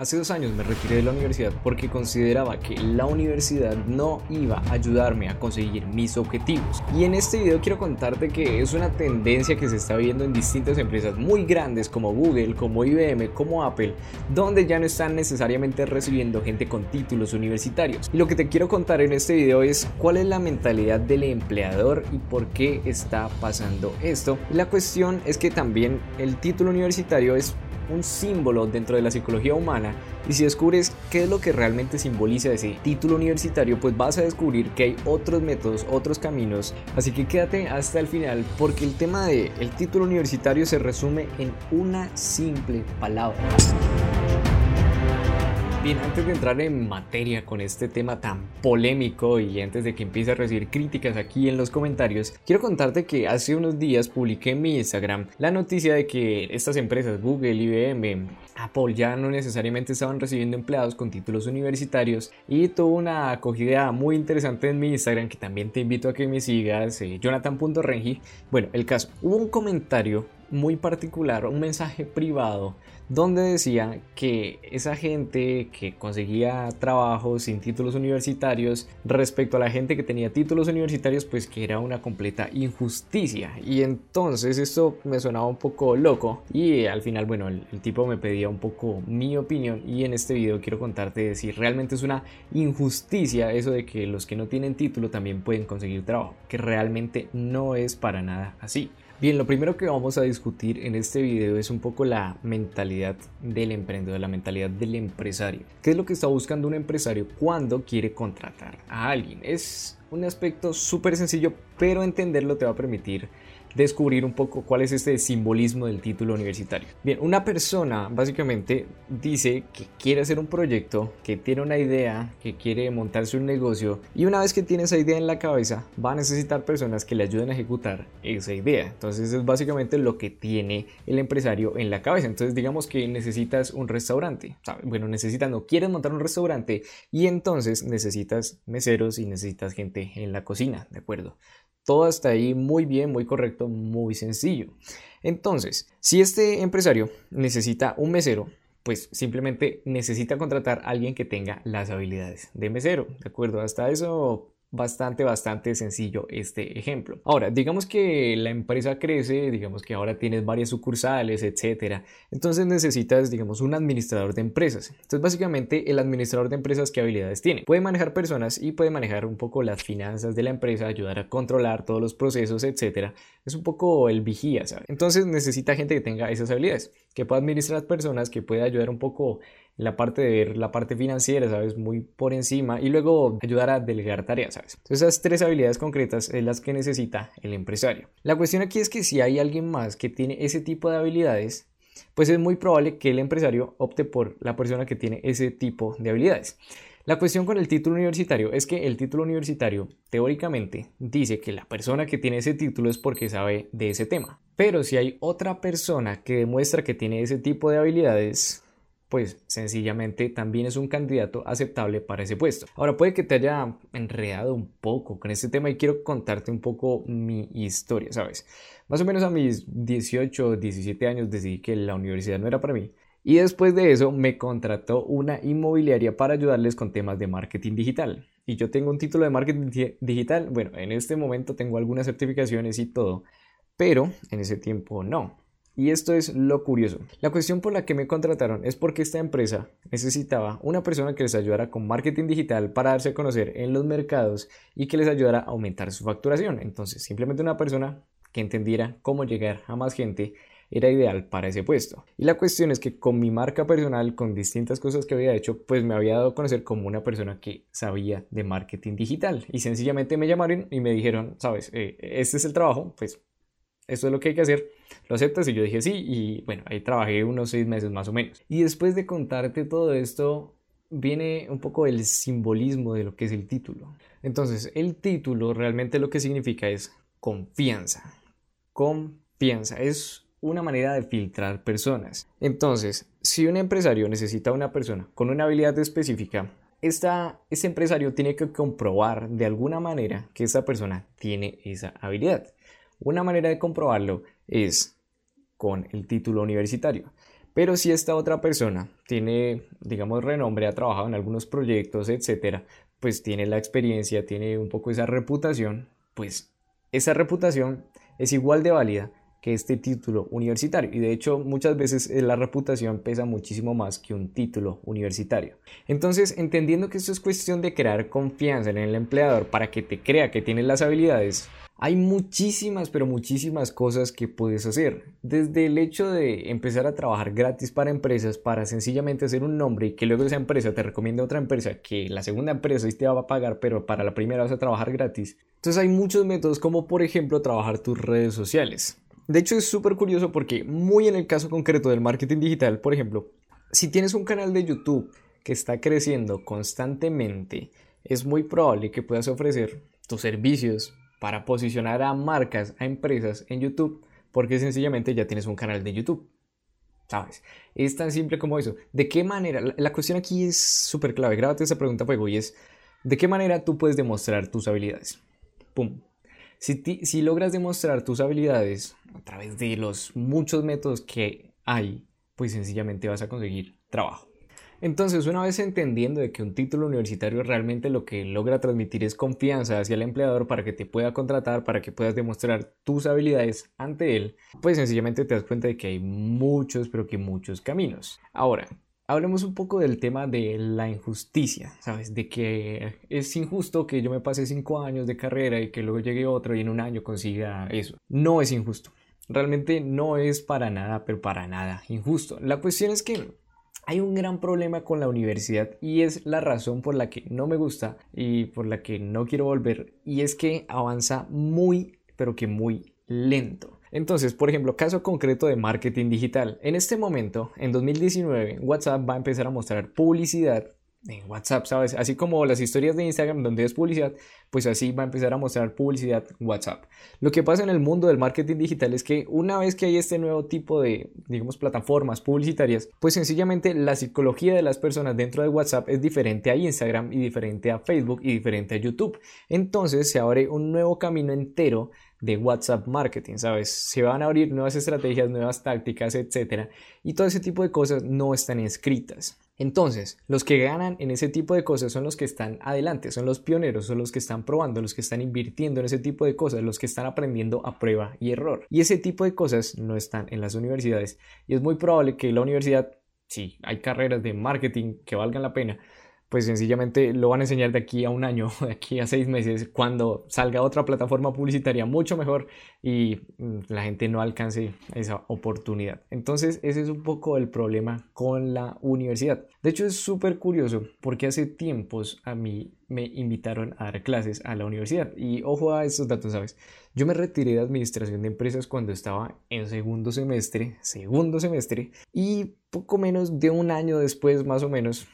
Hace dos años me retiré de la universidad porque consideraba que la universidad no iba a ayudarme a conseguir mis objetivos. Y en este video quiero contarte que es una tendencia que se está viendo en distintas empresas muy grandes como Google, como IBM, como Apple, donde ya no están necesariamente recibiendo gente con títulos universitarios. Y lo que te quiero contar en este video es cuál es la mentalidad del empleador y por qué está pasando esto. La cuestión es que también el título universitario es un símbolo dentro de la psicología humana y si descubres qué es lo que realmente simboliza ese título universitario, pues vas a descubrir que hay otros métodos, otros caminos. Así que quédate hasta el final porque el tema del el título universitario se resume en una simple palabra. Bien, antes de entrar en materia con este tema tan polémico y antes de que empiece a recibir críticas aquí en los comentarios, quiero contarte que hace unos días publiqué en mi Instagram la noticia de que estas empresas, Google, IBM, Apple, ya no necesariamente estaban recibiendo empleados con títulos universitarios y tuvo una acogida muy interesante en mi Instagram que también te invito a que me sigas, eh, jonathan.rengi. Bueno, el caso, hubo un comentario muy particular, un mensaje privado donde decía que esa gente que conseguía trabajo sin títulos universitarios respecto a la gente que tenía títulos universitarios pues que era una completa injusticia y entonces esto me sonaba un poco loco y al final bueno el, el tipo me pedía un poco mi opinión y en este video quiero contarte si realmente es una injusticia eso de que los que no tienen título también pueden conseguir trabajo que realmente no es para nada así Bien, lo primero que vamos a discutir en este video es un poco la mentalidad del emprendedor, la mentalidad del empresario. ¿Qué es lo que está buscando un empresario cuando quiere contratar a alguien? Es un aspecto súper sencillo, pero entenderlo te va a permitir descubrir un poco cuál es este simbolismo del título universitario. Bien, una persona básicamente dice que quiere hacer un proyecto, que tiene una idea, que quiere montarse un negocio y una vez que tiene esa idea en la cabeza va a necesitar personas que le ayuden a ejecutar esa idea. Entonces es básicamente lo que tiene el empresario en la cabeza. Entonces digamos que necesitas un restaurante. Bueno, necesitas, no quieres montar un restaurante y entonces necesitas meseros y necesitas gente en la cocina, ¿de acuerdo? Todo está ahí muy bien, muy correcto, muy sencillo. Entonces, si este empresario necesita un mesero, pues simplemente necesita contratar a alguien que tenga las habilidades de mesero, ¿de acuerdo? Hasta eso bastante, bastante sencillo este ejemplo. Ahora, digamos que la empresa crece, digamos que ahora tienes varias sucursales, etcétera. Entonces necesitas, digamos, un administrador de empresas. Entonces, básicamente, el administrador de empresas, ¿qué habilidades tiene? Puede manejar personas y puede manejar un poco las finanzas de la empresa, ayudar a controlar todos los procesos, etcétera. Es un poco el vigía, ¿sabes? Entonces necesita gente que tenga esas habilidades, que pueda administrar personas, que pueda ayudar un poco la parte de ver la parte financiera, ¿sabes? Muy por encima y luego ayudar a delegar tareas, ¿sabes? Esas tres habilidades concretas es las que necesita el empresario. La cuestión aquí es que si hay alguien más que tiene ese tipo de habilidades, pues es muy probable que el empresario opte por la persona que tiene ese tipo de habilidades. La cuestión con el título universitario es que el título universitario teóricamente dice que la persona que tiene ese título es porque sabe de ese tema. Pero si hay otra persona que demuestra que tiene ese tipo de habilidades, pues sencillamente también es un candidato aceptable para ese puesto. Ahora puede que te haya enredado un poco con este tema y quiero contarte un poco mi historia, ¿sabes? Más o menos a mis 18 o 17 años decidí que la universidad no era para mí. Y después de eso me contrató una inmobiliaria para ayudarles con temas de marketing digital. Y yo tengo un título de marketing digital. Bueno, en este momento tengo algunas certificaciones y todo, pero en ese tiempo no. Y esto es lo curioso. La cuestión por la que me contrataron es porque esta empresa necesitaba una persona que les ayudara con marketing digital para darse a conocer en los mercados y que les ayudara a aumentar su facturación. Entonces, simplemente una persona que entendiera cómo llegar a más gente era ideal para ese puesto. Y la cuestión es que con mi marca personal, con distintas cosas que había hecho, pues me había dado a conocer como una persona que sabía de marketing digital. Y sencillamente me llamaron y me dijeron, sabes, eh, este es el trabajo, pues esto es lo que hay que hacer, ¿lo aceptas? Y yo dije sí, y bueno, ahí trabajé unos seis meses más o menos. Y después de contarte todo esto, viene un poco el simbolismo de lo que es el título. Entonces, el título realmente lo que significa es confianza. Confianza. Es una manera de filtrar personas. Entonces, si un empresario necesita una persona con una habilidad específica, esta, este empresario tiene que comprobar de alguna manera que esa persona tiene esa habilidad. Una manera de comprobarlo es con el título universitario. Pero si esta otra persona tiene, digamos, renombre, ha trabajado en algunos proyectos, etcétera, pues tiene la experiencia, tiene un poco esa reputación, pues esa reputación es igual de válida que este título universitario. Y de hecho muchas veces eh, la reputación pesa muchísimo más que un título universitario. Entonces, entendiendo que esto es cuestión de crear confianza en el empleador para que te crea que tienes las habilidades, hay muchísimas, pero muchísimas cosas que puedes hacer. Desde el hecho de empezar a trabajar gratis para empresas, para sencillamente hacer un nombre y que luego esa empresa te recomiende a otra empresa, que la segunda empresa sí te va a pagar, pero para la primera vas a trabajar gratis. Entonces hay muchos métodos como por ejemplo trabajar tus redes sociales. De hecho es súper curioso porque muy en el caso concreto del marketing digital, por ejemplo, si tienes un canal de YouTube que está creciendo constantemente, es muy probable que puedas ofrecer tus servicios para posicionar a marcas, a empresas en YouTube, porque sencillamente ya tienes un canal de YouTube. ¿Sabes? Es tan simple como eso. ¿De qué manera? La, cuestión aquí es súper clave. Grábate esa pregunta fuego y es, ¿de qué manera tú puedes demostrar tus habilidades? ¡Pum! Si, si logras demostrar tus habilidades a través de los muchos métodos que hay, pues sencillamente vas a conseguir trabajo. Entonces, una vez entendiendo de que un título universitario realmente lo que logra transmitir es confianza hacia el empleador para que te pueda contratar, para que puedas demostrar tus habilidades ante él, pues sencillamente te das cuenta de que hay muchos, pero que muchos caminos. Ahora, hablemos un poco del tema de la injusticia, ¿sabes? De que es injusto que yo me pase cinco años de carrera y que luego llegue otro y en un año consiga eso. No es injusto. Realmente no es para nada, pero para nada injusto. La cuestión es que hay un gran problema con la universidad y es la razón por la que no me gusta y por la que no quiero volver y es que avanza muy pero que muy lento. Entonces, por ejemplo, caso concreto de marketing digital. En este momento, en 2019, WhatsApp va a empezar a mostrar publicidad en WhatsApp, ¿sabes? Así como las historias de Instagram donde es publicidad, pues así va a empezar a mostrar publicidad WhatsApp. Lo que pasa en el mundo del marketing digital es que una vez que hay este nuevo tipo de, digamos, plataformas publicitarias, pues sencillamente la psicología de las personas dentro de WhatsApp es diferente a Instagram y diferente a Facebook y diferente a YouTube. Entonces se abre un nuevo camino entero de WhatsApp marketing, ¿sabes? Se van a abrir nuevas estrategias, nuevas tácticas, etcétera, y todo ese tipo de cosas no están escritas. Entonces, los que ganan en ese tipo de cosas son los que están adelante, son los pioneros, son los que están probando, los que están invirtiendo en ese tipo de cosas, los que están aprendiendo a prueba y error. Y ese tipo de cosas no están en las universidades. Y es muy probable que la universidad, sí, hay carreras de marketing que valgan la pena, pues sencillamente lo van a enseñar de aquí a un año, de aquí a seis meses, cuando salga otra plataforma publicitaria mucho mejor y mm, la gente no alcance esa oportunidad. Entonces ese es un poco el problema con la universidad. De hecho es súper curioso porque hace tiempos a mí me invitaron a dar clases a la universidad y ojo a estos datos, ¿sabes? Yo me retiré de administración de empresas cuando estaba en segundo semestre, segundo semestre y poco menos de un año después más o menos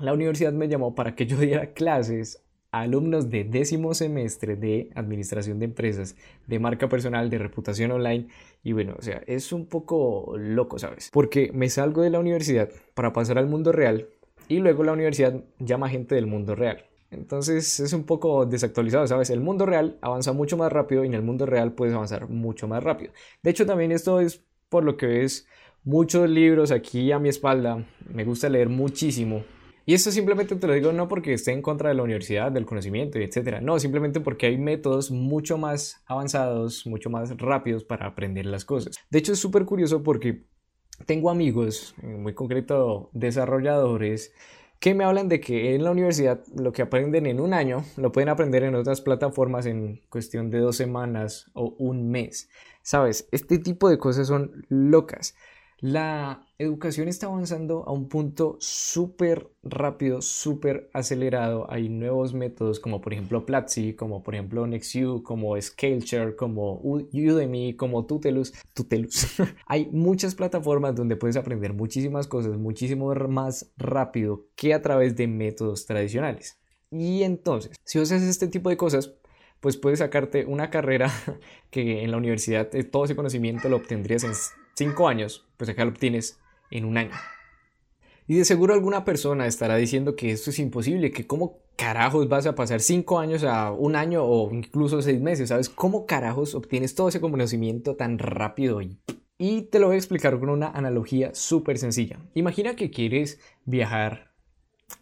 la universidad me llamó para que yo diera clases a alumnos de décimo semestre de administración de empresas, de marca personal, de reputación online. Y bueno, o sea, es un poco loco, ¿sabes? Porque me salgo de la universidad para pasar al mundo real y luego la universidad llama gente del mundo real. Entonces es un poco desactualizado, ¿sabes? El mundo real avanza mucho más rápido y en el mundo real puedes avanzar mucho más rápido. De hecho, también esto es por lo que ves muchos libros aquí a mi espalda. Me gusta leer muchísimo y esto simplemente te lo digo no porque esté en contra de la universidad, del conocimiento, etc. No, simplemente porque hay métodos mucho más avanzados, mucho más rápidos para aprender las cosas. De hecho, es súper curioso porque tengo amigos, muy concreto desarrolladores, que me hablan de que en la universidad lo que aprenden en un año lo pueden aprender en otras plataformas en cuestión de dos semanas o un mes. Sabes, este tipo de cosas son locas. La educación está avanzando a un punto súper rápido, súper acelerado. Hay nuevos métodos como por ejemplo Platzi, como por ejemplo NextU, como Skillshare, como Udemy, como Tutelus. Tutelus. Hay muchas plataformas donde puedes aprender muchísimas cosas muchísimo más rápido que a través de métodos tradicionales. Y entonces, si haces este tipo de cosas, pues puedes sacarte una carrera que en la universidad eh, todo ese conocimiento lo obtendrías en cinco años, pues acá lo obtienes en un año. Y de seguro alguna persona estará diciendo que esto es imposible, que cómo carajos vas a pasar cinco años a un año o incluso seis meses, ¿sabes? ¿Cómo carajos obtienes todo ese conocimiento tan rápido y te lo voy a explicar con una analogía súper sencilla. Imagina que quieres viajar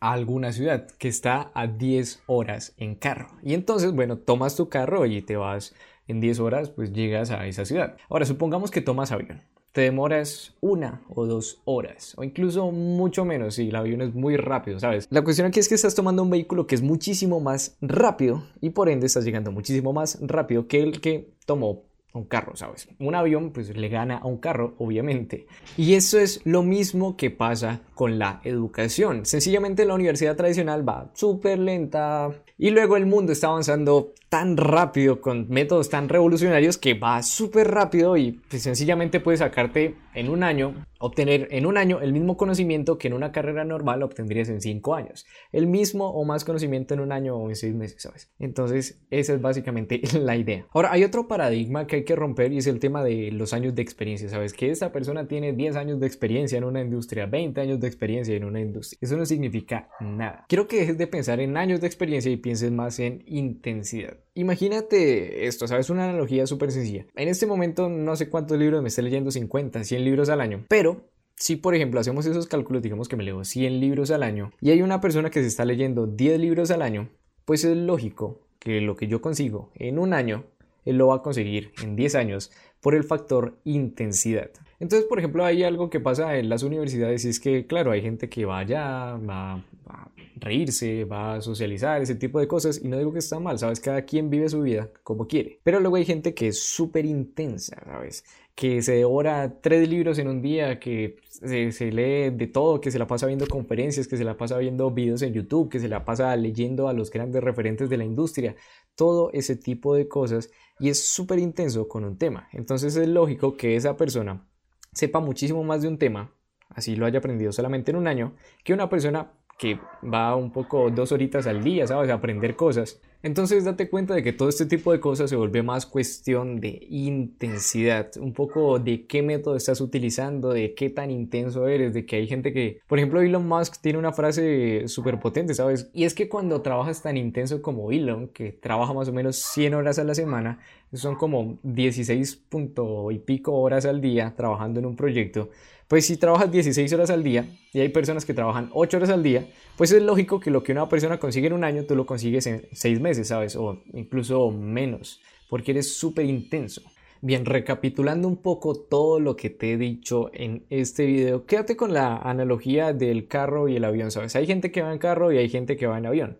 a alguna ciudad que está a 10 horas en carro. Y entonces, bueno, tomas tu carro y te vas en 10 horas, pues llegas a esa ciudad. Ahora, supongamos que tomas avión. Te demoras una o dos horas, o incluso mucho menos si el avión es muy rápido, ¿sabes? La cuestión aquí es que estás tomando un vehículo que es muchísimo más rápido y por ende estás llegando muchísimo más rápido que el que tomó un carro, ¿sabes? Un avión pues le gana a un carro, obviamente. Y eso es lo mismo que pasa con la educación. Sencillamente la universidad tradicional va súper lenta y luego el mundo está avanzando tan rápido con métodos tan revolucionarios que va súper rápido y pues, sencillamente puedes sacarte en un año, obtener en un año el mismo conocimiento que en una carrera normal obtendrías en cinco años. El mismo o más conocimiento en un año o en seis meses, ¿sabes? Entonces esa es básicamente la idea. Ahora hay otro paradigma que hay que romper y es el tema de los años de experiencia, ¿sabes? Que esta persona tiene 10 años de experiencia en una industria, 20 años de experiencia en una industria. Eso no significa nada. Quiero que dejes de pensar en años de experiencia y pienses más en intensidad. Imagínate esto, ¿sabes? Una analogía súper sencilla. En este momento no sé cuántos libros me estoy leyendo, 50, 100 libros al año, pero si por ejemplo hacemos esos cálculos, digamos que me leo 100 libros al año y hay una persona que se está leyendo 10 libros al año, pues es lógico que lo que yo consigo en un año, él lo va a conseguir en 10 años por el factor intensidad. Entonces, por ejemplo, hay algo que pasa en las universidades y es que, claro, hay gente que va allá, va, a reírse, va a socializar, ese tipo de cosas, y no digo que está mal, ¿sabes? Cada quien vive su vida como quiere. Pero luego hay gente que es súper intensa, ¿sabes? Que se devora tres libros en un día, que se, se, lee de todo, que se la pasa viendo conferencias, que se la pasa viendo videos en YouTube, que se la pasa leyendo a los grandes referentes de la industria, todo ese tipo de cosas, y es súper intenso con un tema. Entonces es lógico que esa persona sepa muchísimo más de un tema, así lo haya aprendido solamente en un año, que una persona que va un poco dos horitas al día, ¿sabes? A aprender cosas. Entonces date cuenta de que todo este tipo de cosas se vuelve más cuestión de intensidad, un poco de qué método estás utilizando, de qué tan intenso eres, de que hay gente que, por ejemplo, Elon Musk tiene una frase súper potente, ¿sabes? Y es que cuando trabajas tan intenso como Elon, que trabaja más o menos 100 horas a la semana, son como 16 punto y pico horas al día trabajando en un proyecto, pues si trabajas 16 horas al día y hay personas que trabajan 8 horas al día, pues es lógico que lo que una persona consigue en un año, tú lo consigues en 6 meses, ¿sabes? O incluso menos, porque eres súper intenso. Bien, recapitulando un poco todo lo que te he dicho en este video, quédate con la analogía del carro y el avión, ¿sabes? Hay gente que va en carro y hay gente que va en avión.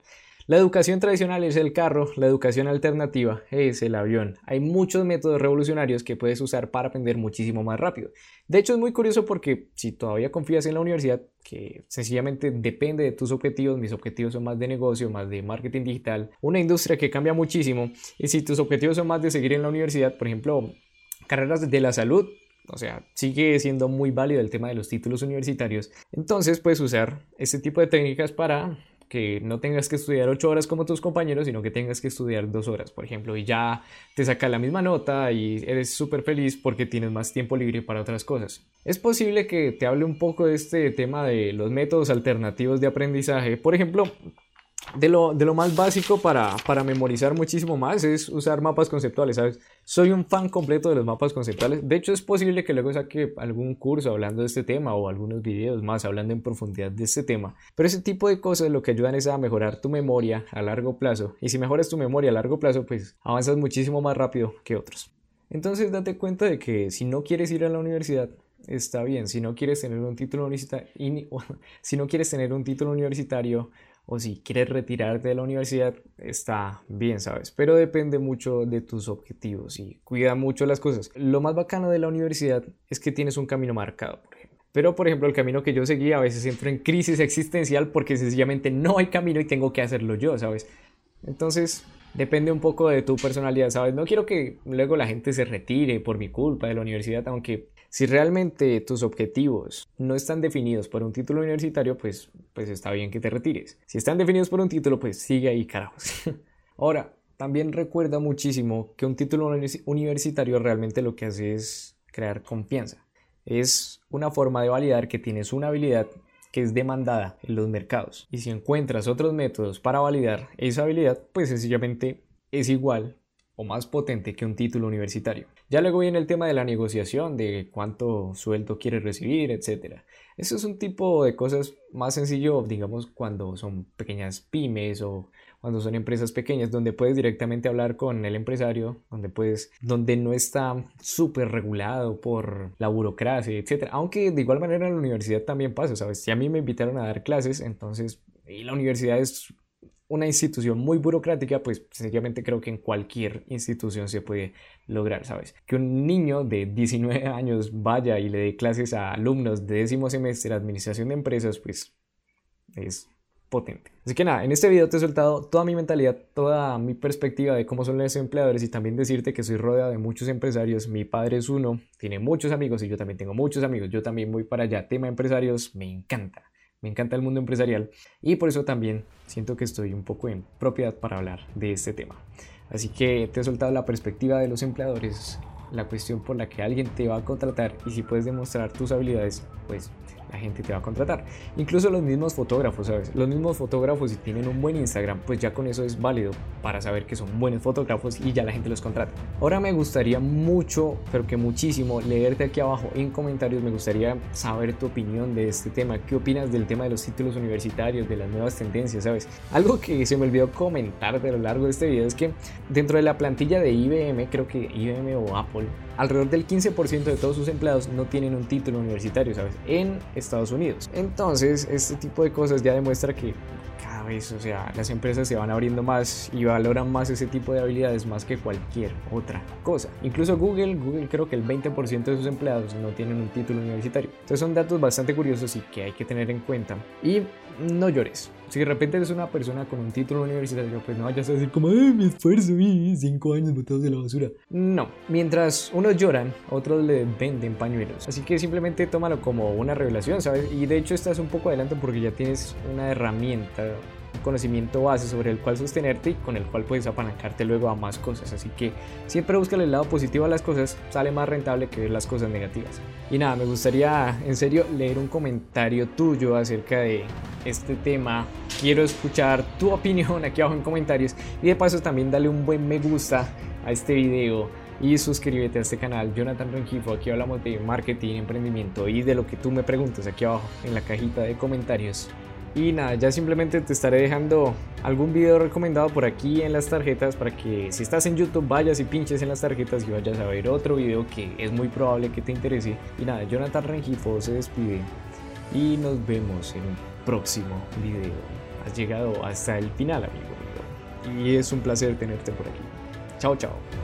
La educación tradicional es el carro, la educación alternativa es el avión. Hay muchos métodos revolucionarios que puedes usar para aprender muchísimo más rápido. De hecho es muy curioso porque si todavía confías en la universidad, que sencillamente depende de tus objetivos, mis objetivos son más de negocio, más de marketing digital, una industria que cambia muchísimo, y si tus objetivos son más de seguir en la universidad, por ejemplo, carreras de la salud, o sea, sigue siendo muy válido el tema de los títulos universitarios. Entonces puedes usar este tipo de técnicas para que no tengas que estudiar ocho horas como tus compañeros, sino que tengas que estudiar dos horas, por ejemplo, y ya te saca la misma nota y eres súper feliz porque tienes más tiempo libre para otras cosas. Es posible que te hable un poco de este tema de los métodos alternativos de aprendizaje. Por ejemplo, de lo, de lo más básico para, para memorizar muchísimo más es usar mapas conceptuales, ¿sabes? Soy un fan completo de los mapas conceptuales. De hecho, es posible que luego saque algún curso hablando de este tema o algunos videos más hablando en profundidad de este tema. Pero ese tipo de cosas lo que ayudan es a mejorar tu memoria a largo plazo. Y si mejoras tu memoria a largo plazo, pues avanzas muchísimo más rápido que otros. Entonces, date cuenta de que si no quieres ir a la universidad, está bien. Si no quieres tener un título universitario, si no quieres tener un título universitario, o si quieres retirarte de la universidad, está bien, ¿sabes? Pero depende mucho de tus objetivos y cuida mucho las cosas. Lo más bacano de la universidad es que tienes un camino marcado, por ejemplo. Pero, por ejemplo, el camino que yo seguí a veces entro en crisis existencial porque sencillamente no hay camino y tengo que hacerlo yo, ¿sabes? Entonces, depende un poco de tu personalidad, ¿sabes? No quiero que luego la gente se retire por mi culpa de la universidad, aunque si realmente tus objetivos no están definidos por un título universitario, pues, pues está bien que te retires. Si están definidos por un título, pues sigue ahí, carajos. Ahora, también recuerda muchísimo que un título universitario realmente lo que hace es crear confianza. Es una forma de validar que tienes una habilidad que es demandada en los mercados. Y si encuentras otros métodos para validar esa habilidad, pues sencillamente es igual más potente que un título universitario. Ya luego viene el tema de la negociación, de cuánto sueldo quieres recibir, etc. Eso es un tipo de cosas más sencillo, digamos, cuando son pequeñas pymes o cuando son empresas pequeñas, donde puedes directamente hablar con el empresario, donde puedes, donde no está súper regulado por la burocracia, etc. Aunque de igual manera en la universidad también pasa, ¿sabes? Si a mí me invitaron a dar clases, entonces, y la universidad es una institución muy burocrática, pues sencillamente creo que en cualquier institución se puede lograr, ¿sabes? Que un niño de 19 años vaya y le dé clases a alumnos de décimo semestre de administración de empresas, pues es potente. Así que nada, en este video te he soltado toda mi mentalidad, toda mi perspectiva de cómo son los empleadores y también decirte que soy rodeado de muchos empresarios. Mi padre es uno, tiene muchos amigos y yo también tengo muchos amigos. Yo también voy para allá. Tema empresarios, me encanta. Me encanta el mundo empresarial y por eso también siento que estoy un poco en propiedad para hablar de este tema. Así que te he soltado la perspectiva de los empleadores, la cuestión por la que alguien te va a contratar y si puedes demostrar tus habilidades, pues la gente te va a contratar. Incluso los mismos fotógrafos, ¿sabes? Los mismos fotógrafos si tienen un buen Instagram, pues ya con eso es válido para saber que son buenos fotógrafos y ya la gente los contrata. Ahora me gustaría mucho, pero que muchísimo, leerte aquí abajo en comentarios. Me gustaría saber tu opinión de este tema. ¿Qué opinas del tema de los títulos universitarios, de las nuevas tendencias, ¿sabes? Algo que se me olvidó comentar a lo largo de este video es que dentro de la plantilla de IBM, creo que IBM o Apple, alrededor del 15% de todos sus empleados no tienen un título universitario, ¿sabes? En Estados Unidos. Entonces, este tipo de cosas ya demuestra que cada vez, o sea, las empresas se van abriendo más y valoran más ese tipo de habilidades más que cualquier otra cosa. Incluso Google, Google creo que el 20% de sus empleados no tienen un título universitario. Entonces son datos bastante curiosos y que hay que tener en cuenta. Y no llores. Si de repente eres una persona con un título universitario, pues no vayas a decir como, ay, mi esfuerzo, y cinco años botados de la basura. No, mientras unos lloran, otros le venden pañuelos. Así que simplemente tómalo como una revelación, ¿sabes? Y de hecho estás un poco adelante porque ya tienes una herramienta conocimiento base sobre el cual sostenerte y con el cual puedes apalancarte luego a más cosas. Así que siempre busca el lado positivo a las cosas, sale más rentable que ver las cosas negativas. Y nada, me gustaría en serio leer un comentario tuyo acerca de este tema. Quiero escuchar tu opinión aquí abajo en comentarios y de paso también dale un buen me gusta a este video y suscríbete a este canal Jonathan Rengifo, aquí hablamos de marketing, emprendimiento y de lo que tú me preguntas aquí abajo en la cajita de comentarios y nada, ya simplemente te estaré dejando algún video recomendado por aquí en las tarjetas para que si estás en YouTube vayas y pinches en las tarjetas y vayas a ver otro video que es muy probable que te interese. Y nada, Jonathan Rengifo se despide y nos vemos en un próximo video. Has llegado hasta el final, amigo. Y es un placer tenerte por aquí. Chao, chao.